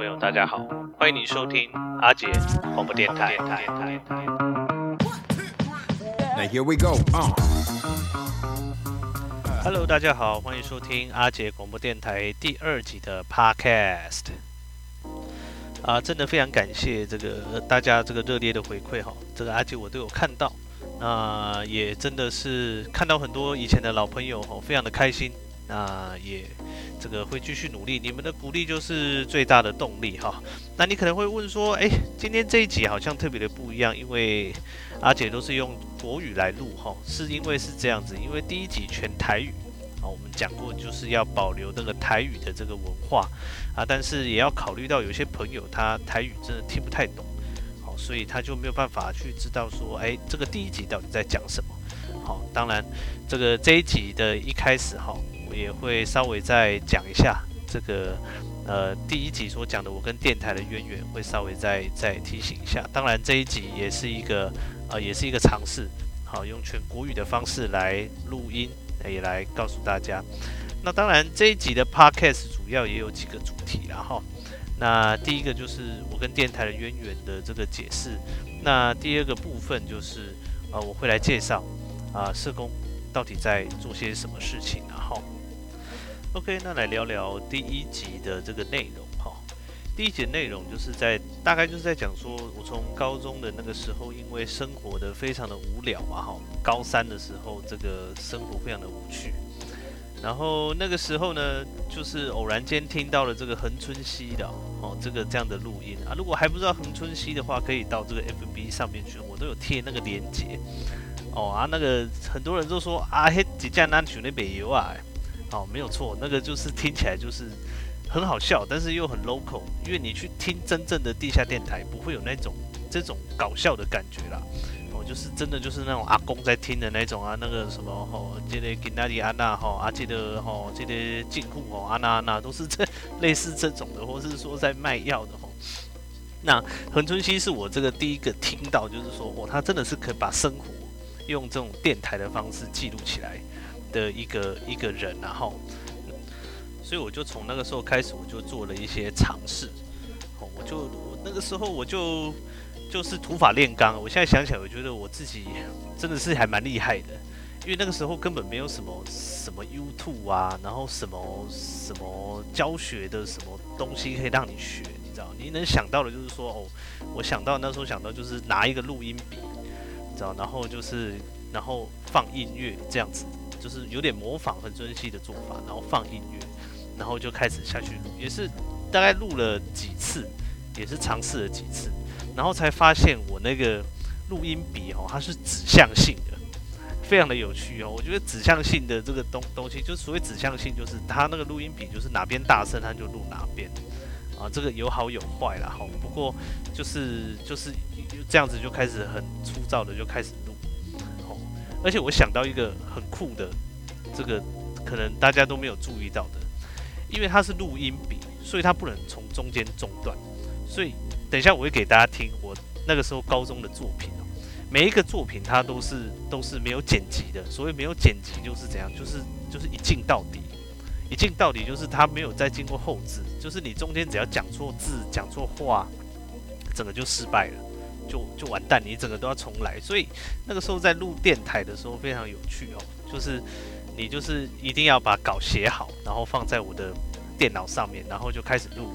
朋友，大家好，欢迎你收听阿杰广播电台。那 here we go. Hello，大家好，欢迎收听阿杰广播电台第二集的 Podcast。啊，真的非常感谢这个大家这个热烈的回馈哈，这个阿杰我都有看到，那也真的是看到很多以前的老朋友哈，非常的开心。那也这个会继续努力，你们的鼓励就是最大的动力哈。那你可能会问说，诶，今天这一集好像特别的不一样，因为阿杰都是用国语来录哈，是因为是这样子，因为第一集全台语啊，我们讲过就是要保留那个台语的这个文化啊，但是也要考虑到有些朋友他台语真的听不太懂，好，所以他就没有办法去知道说，诶，这个第一集到底在讲什么。好，当然这个这一集的一开始哈。也会稍微再讲一下这个，呃，第一集所讲的我跟电台的渊源，会稍微再再提醒一下。当然这一集也是一个，呃，也是一个尝试，好，用全国语的方式来录音，也来告诉大家。那当然这一集的 Podcast 主要也有几个主题啦哈。那第一个就是我跟电台的渊源的这个解释。那第二个部分就是，呃，我会来介绍，啊、社工到底在做些什么事情，然后。OK，那来聊聊第一集的这个内容哈。第一集内容就是在大概就是在讲说，我从高中的那个时候，因为生活的非常的无聊嘛哈。高三的时候，这个生活非常的无趣。然后那个时候呢，就是偶然间听到了这个恒春熙的哦，这个这样的录音啊。如果还不知道恒春熙的话，可以到这个 FB 上面去，我都有贴那个链接哦啊。那个很多人都说啊，嘿，几架南曲那边有啊。哦，没有错，那个就是听起来就是很好笑，但是又很 local，因为你去听真正的地下电台，不会有那种这种搞笑的感觉啦。哦，就是真的就是那种阿公在听的那种啊，那个什么吼，这个吉纳里安娜吼，啊，这个吼，这个进户吼，安娜安娜都是这类似这种的，或是说在卖药的吼。那恒春熙是我这个第一个听到，就是说哦，他真的是可以把生活用这种电台的方式记录起来。的一个一个人，然后，所以我就从那个时候开始，我就做了一些尝试。哦，我就我那个时候我就就是土法炼钢。我现在想起来，我觉得我自己真的是还蛮厉害的，因为那个时候根本没有什么什么 YouTube 啊，然后什么什么教学的什么东西可以让你学，你知道？你能想到的就是说，哦，我想到那时候想到就是拿一个录音笔，你知道，然后就是然后放音乐这样子。就是有点模仿恒春熙的做法，然后放音乐，然后就开始下去录，也是大概录了几次，也是尝试了几次，然后才发现我那个录音笔哦，它是指向性的，非常的有趣哦。我觉得指向性的这个东东西，就所谓指向性，就是它那个录音笔就是哪边大声，它就录哪边啊。这个有好有坏啦，哈。不过就是就是这样子就开始很粗糙的就开始。而且我想到一个很酷的，这个可能大家都没有注意到的，因为它是录音笔，所以它不能从中间中断。所以等一下我会给大家听我那个时候高中的作品哦，每一个作品它都是都是没有剪辑的。所谓没有剪辑就是怎样，就是就是一镜到底，一镜到底就是它没有再经过后制，就是你中间只要讲错字、讲错话，整个就失败了。就就完蛋，你整个都要重来。所以那个时候在录电台的时候非常有趣哦，就是你就是一定要把稿写好，然后放在我的电脑上面，然后就开始录。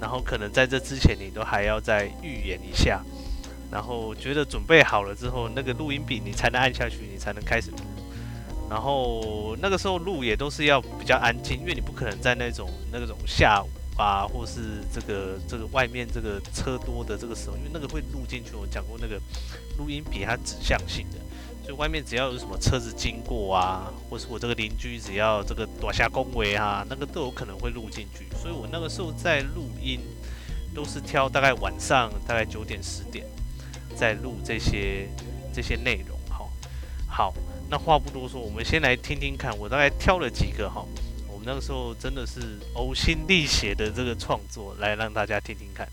然后可能在这之前你都还要再预演一下，然后觉得准备好了之后，那个录音笔你才能按下去，你才能开始录。然后那个时候录也都是要比较安静，因为你不可能在那种那种下午。啊，或是这个这个外面这个车多的这个时候，因为那个会录进去。我讲过那个录音笔它指向性的，所以外面只要有什么车子经过啊，或是我这个邻居只要这个躲下恭维啊，那个都有可能会录进去。所以我那个时候在录音都是挑大概晚上大概九点十点在录这些这些内容。好，好，那话不多说，我们先来听听看，我大概挑了几个哈。那个时候真的是呕心沥血的这个创作，来让大家听听看。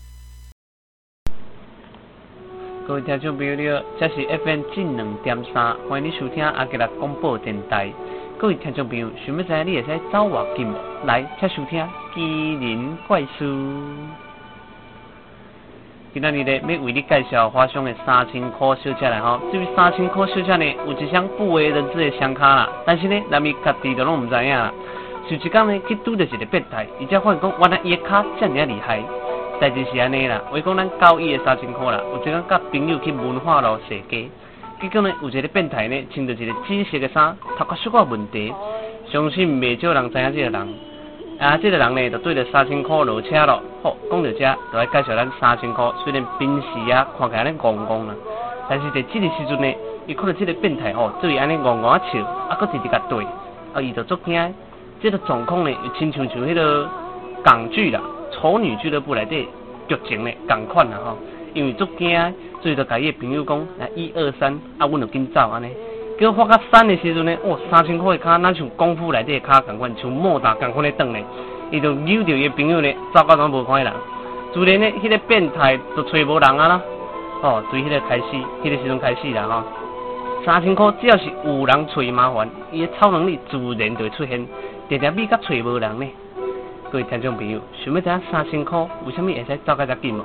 各位听众朋友，你好，这是 FM 正两点三，欢迎你收听阿吉拉广播电台。各位听众朋友，想要知道你会使找我节目来，请收听《奇人怪事》。今仔日咧要为你介绍华商的三千箍小车来吼。至于三千箍小车呢，有一双不为人知的双卡啦，但是呢，咱们家己都拢唔知影啦。就一天呢，去拄着一个变态，伊才发现讲，原来伊的卡这么厉害。代志是安尼啦，为讲咱交易的三千箍啦，有一天甲朋友去文化路踅街，结果呢，有一个变态呢，穿着一个紫色的衫，头壳小可问题，相信袂少人知影这个人。啊，这个人呢，就对着三千块落车咯。好，讲到这，就来介绍咱三千块。虽然平时啊，看起来咧戆戆啦，但是在这个时阵呢，伊看到这个变态哦，对安尼戆戆啊笑，啊，搁直直甲对，啊，伊就足惊。这个状况呢，又亲像像迄个港剧啦，《丑女俱乐部》内底剧情呢，共款啦吼。因为足惊，所以就甲伊个朋友讲，来一二三，啊，阮就紧走安尼。叫发到山的时阵呢，哇，三千块的卡，那像功夫内底的卡共款，像莫打共款的转呢。伊就扭着伊朋友呢，走到拢无看人。自然呢，迄、那个变态就找无人啊啦。哦，从迄个开始，迄、那个时阵开始啦吼。三千块只要是有人找麻烦，伊的超能力自然就会出现。定定咪甲找无人呢？各位听众朋友，想要知影三千块为什么会使走甲遮紧无？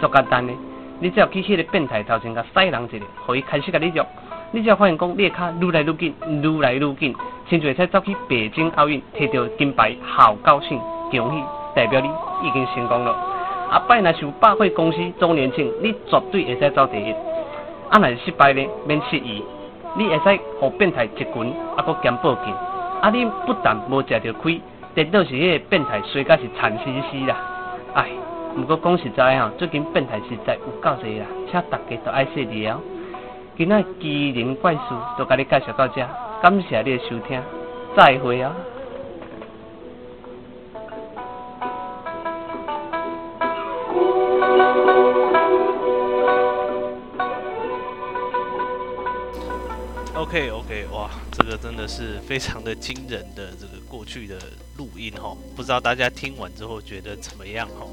足简单呢，你只要去迄个变态头前甲塞人一下，互伊开始甲你约。你只要发现讲，你的卡愈来愈紧，愈来愈紧，亲像会使走去北京奥运，摕到金牌，好高兴，恭喜，代表你已经成功了。啊，摆若是有百货公司周年庆，你绝对会使走第一。啊，若是失败呢，免失意，你会使互变态一拳，啊，搁兼报警。啊，你不但无食着亏，颠倒是迄个变态衰甲是惨兮兮啦。唉，毋过讲实在吼，最近变态实在有够侪啦，请大家都爱细腻哦。今仔奇人怪事就甲你介绍到遮，感谢你的收听，再会啊！OK OK，哇，这个真的是非常的惊人的这个过去的录音哈，不知道大家听完之后觉得怎么样哈？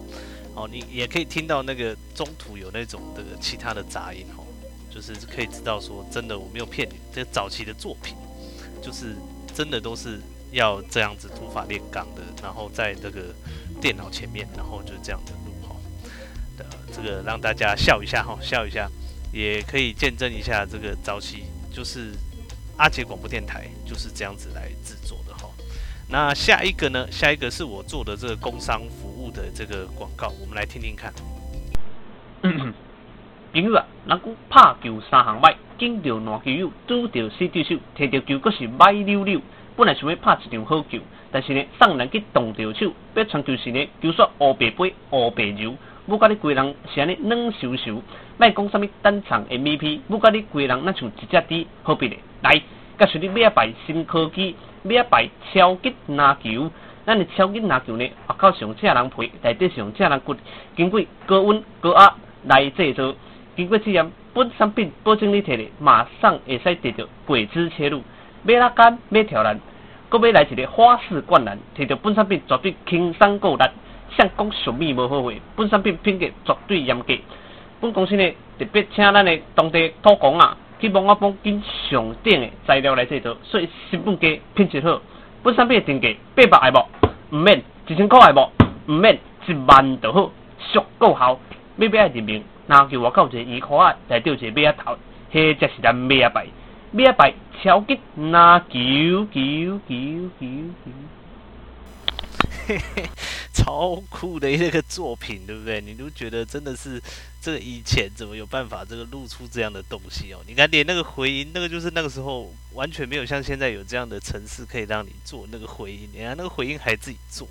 哦，你也可以听到那个中途有那种这个其他的杂音哈。就是可以知道说，真的我没有骗你，这早期的作品，就是真的都是要这样子土法炼钢的，然后在这个电脑前面，然后就这样的录哈的，这个让大家笑一下哈，笑一下，也可以见证一下这个早期就是阿杰广播电台就是这样子来制作的哈。那下一个呢？下一个是我做的这个工商服务的这个广告，我们来听听看。朋友啊，人讲拍球三项歹，见到烂球友，拄到死对手，摕到球阁是歹溜溜。本来想要拍一场好球，但是呢，送人去动着手，要传球时呢，球煞乌白飞，乌白柔，不甲你规人是安尼软熟熟。卖讲啥物单场 MVP，不甲你规人那像一只猪，何必呢？来，甲随你买一排新科技，买一排超级篮球。咱的超级篮球呢，外口是用正人皮，内底上正人骨，经过高温高压来制作。经过试验，本产品保证你摕的马上会使得到果汁切入，买拉杆买挑篮，阁买来一个花式灌篮，摕到本产品绝对轻松够力。像讲什么无后悔，本产品品格绝对严格。本公司呢特别请咱的当地土工啊，去帮我绑紧上顶的材料来制作，所以成本低，品质好。本产品的定价八百爱无，毋免一千块爱无，毋免一万就好，俗够好，买买爱认明。篮球外口一个衣裤仔，内底有一个马仔头，迄才是咱马仔牌，马仔牌超级篮球球球球球，嘿嘿，超酷的一个作品，对不对？你都觉得真的是这个以前怎么有办法这个录出这样的东西哦？你看连那个回音，那个就是那个时候完全没有像现在有这样的程式可以让你做那个回音，你看那个回音还自己做。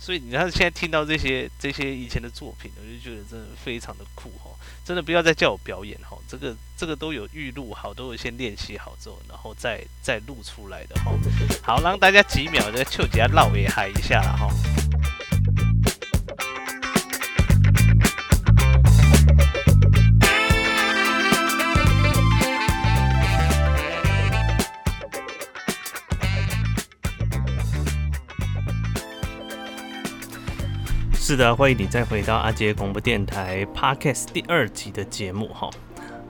所以你看，现在听到这些这些以前的作品，我就觉得真的非常的酷哈！真的不要再叫我表演哈，这个这个都有预录好，都有先练习好之后，然后再再录出来的哈。好，让大家几秒的就给他绕也嗨一下了哈。是的，欢迎你再回到阿杰广播电台 Podcast 第二集的节目哈。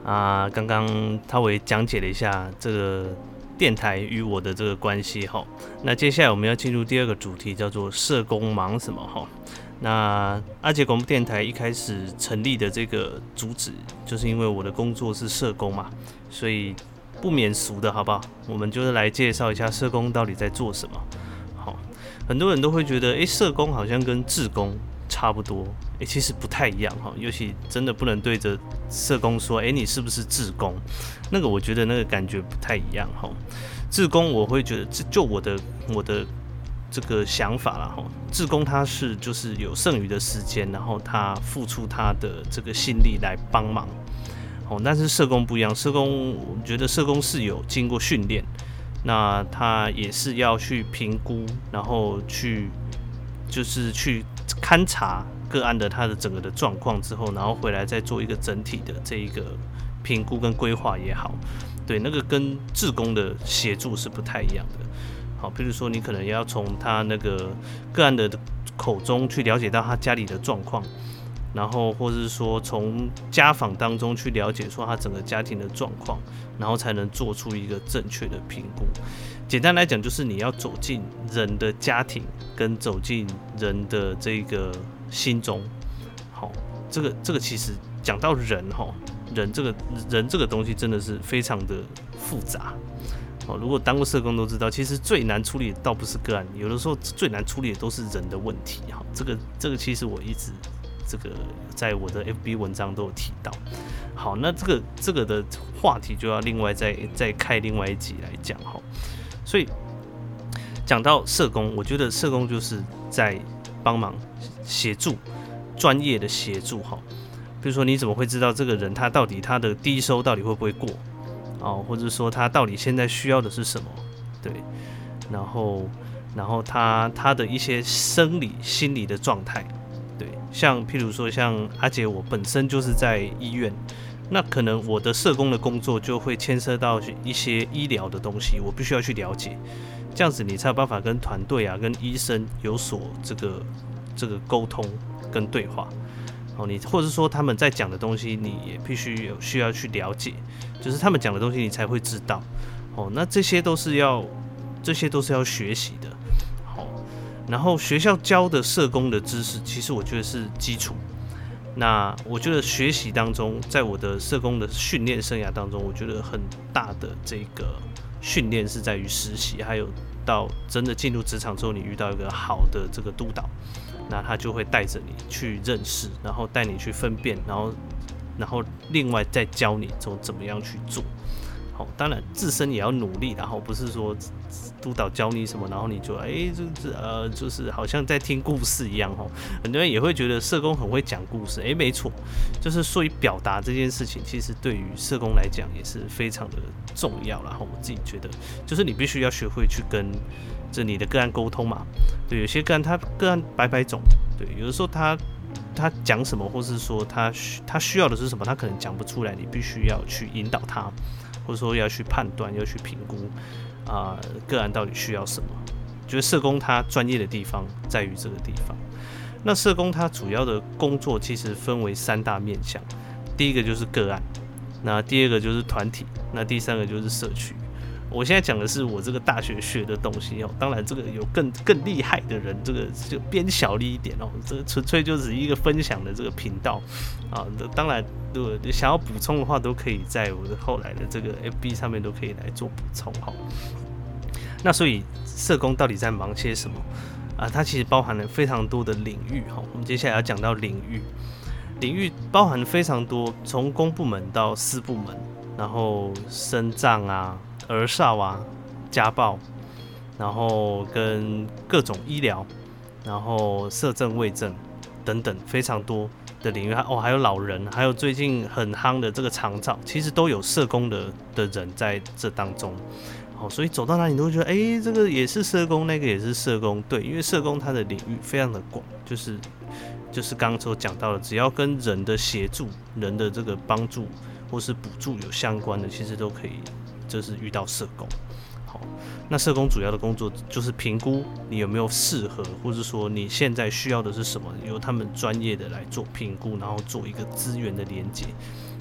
啊，刚刚稍微讲解了一下这个电台与我的这个关系哈。那接下来我们要进入第二个主题，叫做社工忙什么哈。那阿杰广播电台一开始成立的这个主旨，就是因为我的工作是社工嘛，所以不免俗的好不好？我们就是来介绍一下社工到底在做什么。很多人都会觉得，诶，社工好像跟志工差不多，诶，其实不太一样哈。尤其真的不能对着社工说，诶，你是不是志工？那个我觉得那个感觉不太一样哈。志工我会觉得，就我的我的。这个想法啦，哈，志工他是就是有剩余的时间，然后他付出他的这个心力来帮忙，哦，但是社工不一样，社工我觉得社工是有经过训练，那他也是要去评估，然后去就是去勘察个案的他的整个的状况之后，然后回来再做一个整体的这一个评估跟规划也好，对，那个跟志工的协助是不太一样的。好，比如说你可能要从他那个个案的口中去了解到他家里的状况，然后或者是说从家访当中去了解说他整个家庭的状况，然后才能做出一个正确的评估。简单来讲，就是你要走进人的家庭，跟走进人的这个心中。好，这个这个其实讲到人哈，人这个人这个东西真的是非常的复杂。好，如果当过社工都知道，其实最难处理的倒不是个案，有的时候最难处理的都是人的问题。哈，这个这个其实我一直这个在我的 FB 文章都有提到。好，那这个这个的话题就要另外再再开另外一集来讲哈。所以讲到社工，我觉得社工就是在帮忙协助专业的协助哈。比如说你怎么会知道这个人他到底他的低收到底会不会过？哦，或者说他到底现在需要的是什么？对，然后，然后他他的一些生理、心理的状态，像譬如说像阿杰，我本身就是在医院，那可能我的社工的工作就会牵涉到一些医疗的东西，我必须要去了解，这样子你才有办法跟团队啊、跟医生有所这个这个沟通跟对话。哦，你或者说他们在讲的东西，你也必须有需要去了解，就是他们讲的东西，你才会知道。哦，那这些都是要，这些都是要学习的。然后学校教的社工的知识，其实我觉得是基础。那我觉得学习当中，在我的社工的训练生涯当中，我觉得很大的这个训练是在于实习，还有到真的进入职场之后，你遇到一个好的这个督导。那他就会带着你去认识，然后带你去分辨，然后，然后另外再教你怎么怎么样去做。哦，当然自身也要努力，然后不是说督导教你什么，然后你就哎，就是呃，就是好像在听故事一样哈。很多人也会觉得社工很会讲故事，哎，没错，就是所以表达这件事情，其实对于社工来讲也是非常的重要。然后我自己觉得，就是你必须要学会去跟。这你的个案沟通嘛？对，有些个案他个案百百种，对，有的时候他他讲什么，或是说他需他需要的是什么，他可能讲不出来，你必须要去引导他，或者说要去判断，要去评估啊、个案到底需要什么。觉得社工他专业的地方在于这个地方。那社工他主要的工作其实分为三大面向，第一个就是个案，那第二个就是团体，那第三个就是社区。我现在讲的是我这个大学学的东西哦，当然这个有更更厉害的人，这个就变小了一点哦，这个纯粹就是一个分享的这个频道啊。当然，如果想要补充的话，都可以在我的后来的这个 FB 上面都可以来做补充哈。那所以社工到底在忙些什么啊？它其实包含了非常多的领域哈。我们接下来要讲到领域，领域包含非常多，从公部门到私部门，然后身障啊。儿少啊，家暴，然后跟各种医疗，然后社政、卫政等等非常多的领域，哦，还有老人，还有最近很夯的这个长照，其实都有社工的的人在这当中。好，所以走到哪里都会觉得，哎，这个也是社工，那个也是社工。对，因为社工它的领域非常的广，就是就是刚刚所讲到的，只要跟人的协助、人的这个帮助或是补助有相关的，其实都可以。就是遇到社工，好，那社工主要的工作就是评估你有没有适合，或者说你现在需要的是什么，由他们专业的来做评估，然后做一个资源的连接，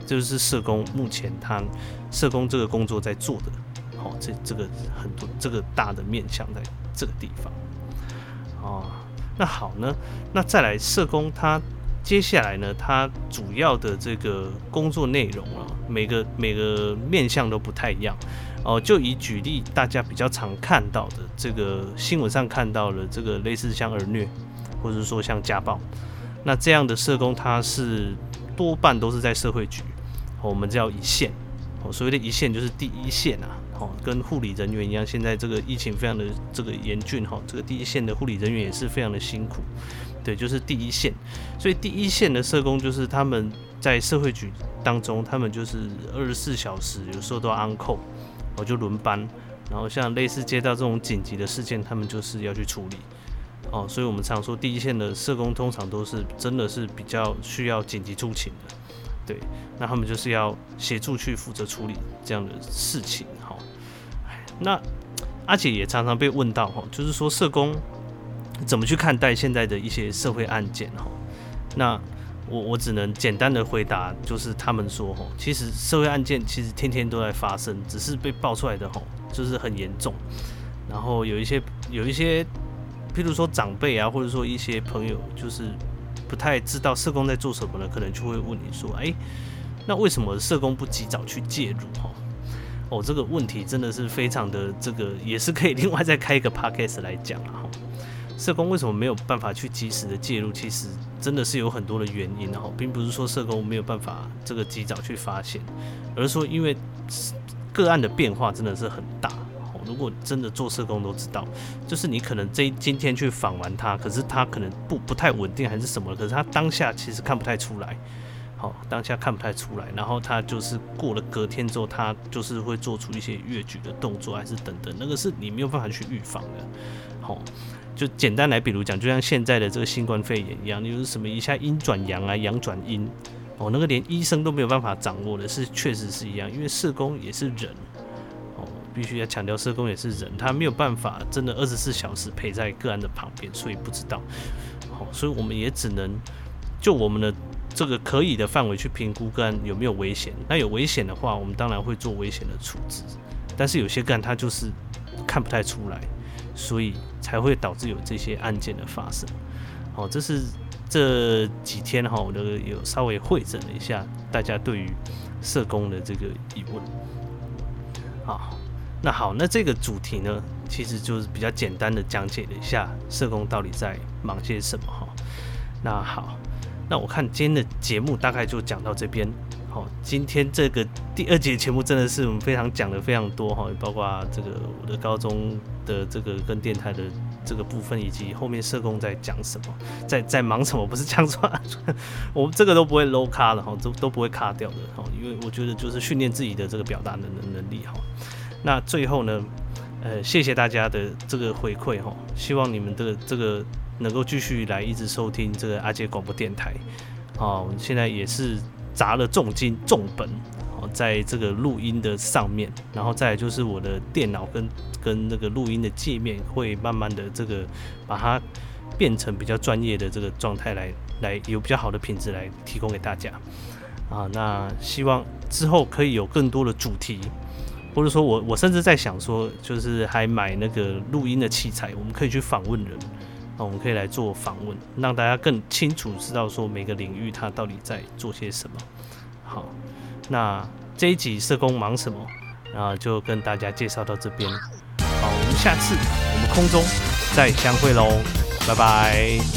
这就是社工目前他社工这个工作在做的。好，这这个很多这个大的面向在这个地方。哦，那好呢，那再来社工他接下来呢，它主要的这个工作内容啊，每个每个面向都不太一样。哦，就以举例大家比较常看到的这个新闻上看到的这个类似像儿虐，或者说像家暴，那这样的社工他是多半都是在社会局，我们叫一线。哦，所谓的一线就是第一线啊，哦，跟护理人员一样，现在这个疫情非常的这个严峻哈，这个第一线的护理人员也是非常的辛苦，对，就是第一线，所以第一线的社工就是他们在社会局当中，他们就是二十四小时，有时候都要 on call，我就轮班，然后像类似接到这种紧急的事件，他们就是要去处理，哦，所以我们常说第一线的社工通常都是真的是比较需要紧急出勤的。对，那他们就是要协助去负责处理这样的事情，哈。那阿姐也常常被问到，哈，就是说社工怎么去看待现在的一些社会案件，哈。那我我只能简单的回答，就是他们说，哈，其实社会案件其实天天都在发生，只是被爆出来的，哈，就是很严重。然后有一些有一些，譬如说长辈啊，或者说一些朋友，就是。不太知道社工在做什么呢？可能就会问你说：“哎，那为什么社工不及早去介入？”哈，哦，这个问题真的是非常的这个，也是可以另外再开一个 podcast 来讲啊。社工为什么没有办法去及时的介入？其实真的是有很多的原因，哈，并不是说社工没有办法这个及早去发现，而是说因为个案的变化真的是很大。如果真的做社工都知道，就是你可能这今天去访完他，可是他可能不不太稳定还是什么，可是他当下其实看不太出来，好，当下看不太出来，然后他就是过了隔天之后，他就是会做出一些越举的动作，还是等等，那个是你没有办法去预防的，好，就简单来比如讲，就像现在的这个新冠肺炎一样，就是什么一下阴转阳啊，阳转阴，哦，那个连医生都没有办法掌握的，是确实是一样，因为社工也是人。哦必须要强调，社工也是人，他没有办法真的二十四小时陪在个案的旁边，所以不知道。好，所以我们也只能就我们的这个可以的范围去评估个案有没有危险。那有危险的话，我们当然会做危险的处置。但是有些个案他就是看不太出来，所以才会导致有这些案件的发生。好，这是这几天哈，我都有稍微会诊了一下大家对于社工的这个疑问。好。那好，那这个主题呢，其实就是比较简单的讲解了一下社工到底在忙些什么哈。那好，那我看今天的节目大概就讲到这边。好，今天这个第二节节目真的是我们非常讲的非常多哈，包括这个我的高中的这个跟电台的这个部分，以及后面社工在讲什么，在在忙什么，不是讲出来，我们这个都不会 low 卡的哈，都都不会卡掉的哈，因为我觉得就是训练自己的这个表达能能力哈。那最后呢，呃，谢谢大家的这个回馈哈，希望你们的这个能够继续来一直收听这个阿杰广播电台，啊，我们现在也是砸了重金重本，哦，在这个录音的上面，然后再就是我的电脑跟跟那个录音的界面会慢慢的这个把它变成比较专业的这个状态来来有比较好的品质来提供给大家，啊，那希望之后可以有更多的主题。或者说我我甚至在想说，就是还买那个录音的器材，我们可以去访问人，那，我们可以来做访问，让大家更清楚知道说每个领域它到底在做些什么。好，那这一集社工忙什么？然后就跟大家介绍到这边。好，我们下次我们空中再相会喽，拜拜。